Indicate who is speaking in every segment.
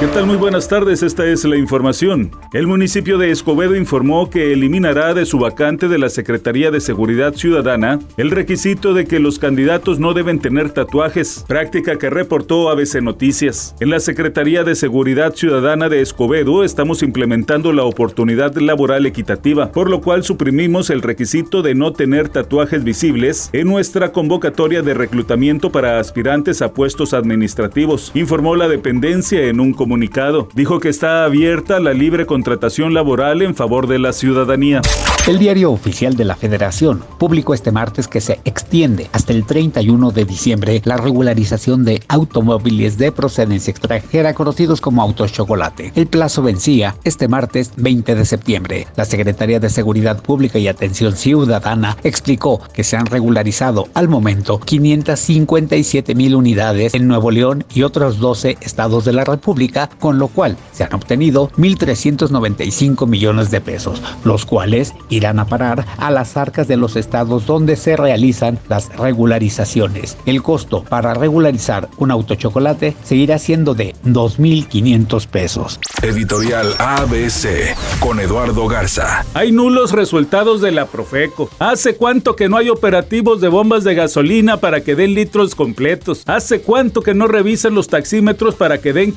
Speaker 1: ¿Qué tal? Muy buenas tardes, esta es la información. El municipio de Escobedo informó que eliminará de su vacante de la Secretaría de Seguridad Ciudadana el requisito de que los candidatos no deben tener tatuajes, práctica que reportó ABC Noticias. En la Secretaría de Seguridad Ciudadana de Escobedo estamos implementando la oportunidad laboral equitativa, por lo cual suprimimos el requisito de no tener tatuajes visibles en nuestra convocatoria de reclutamiento para aspirantes a puestos administrativos, informó la dependencia en un comunicado comunicado. Dijo que está abierta la libre contratación laboral en favor de la ciudadanía.
Speaker 2: El diario oficial de la Federación publicó este martes que se extiende hasta el 31 de diciembre la regularización de automóviles de procedencia extranjera conocidos como autos chocolate. El plazo vencía este martes 20 de septiembre. La Secretaría de Seguridad Pública y Atención Ciudadana explicó que se han regularizado al momento 557 mil unidades en Nuevo León y otros 12 estados de la República con lo cual se han obtenido 1.395 millones de pesos, los cuales irán a parar a las arcas de los estados donde se realizan las regularizaciones. El costo para regularizar un auto chocolate seguirá siendo de 2.500 pesos.
Speaker 3: Editorial ABC con Eduardo Garza.
Speaker 1: Hay nulos resultados de la Profeco. ¿Hace cuánto que no hay operativos de bombas de gasolina para que den litros completos? ¿Hace cuánto que no revisan los taxímetros para que den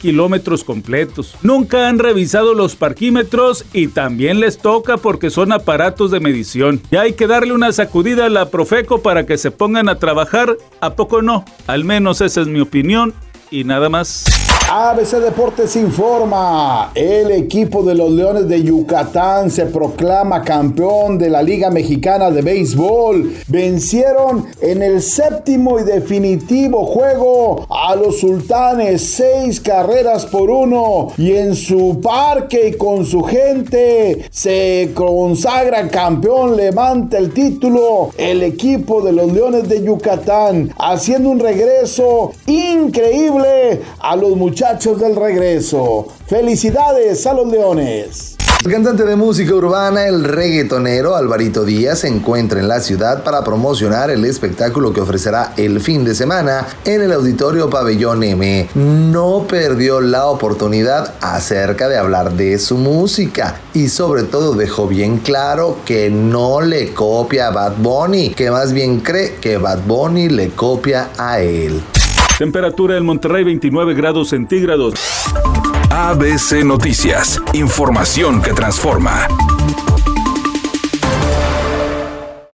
Speaker 1: completos. Nunca han revisado los parquímetros y también les toca porque son aparatos de medición. Y hay que darle una sacudida a la Profeco para que se pongan a trabajar. ¿A poco no? Al menos esa es mi opinión y nada más.
Speaker 4: ABC Deportes informa, el equipo de los Leones de Yucatán se proclama campeón de la Liga Mexicana de Béisbol. Vencieron en el séptimo y definitivo juego a los Sultanes, seis carreras por uno. Y en su parque y con su gente se consagra campeón, levanta el título el equipo de los Leones de Yucatán, haciendo un regreso increíble a los muchachos muchachos del regreso. Felicidades a los leones.
Speaker 5: El cantante de música urbana, el reggaetonero Alvarito Díaz, se encuentra en la ciudad para promocionar el espectáculo que ofrecerá el fin de semana en el Auditorio Pabellón M. No perdió la oportunidad acerca de hablar de su música y sobre todo dejó bien claro que no le copia a Bad Bunny, que más bien cree que Bad Bunny le copia a él.
Speaker 1: Temperatura en Monterrey 29 grados centígrados.
Speaker 3: ABC Noticias. Información que transforma.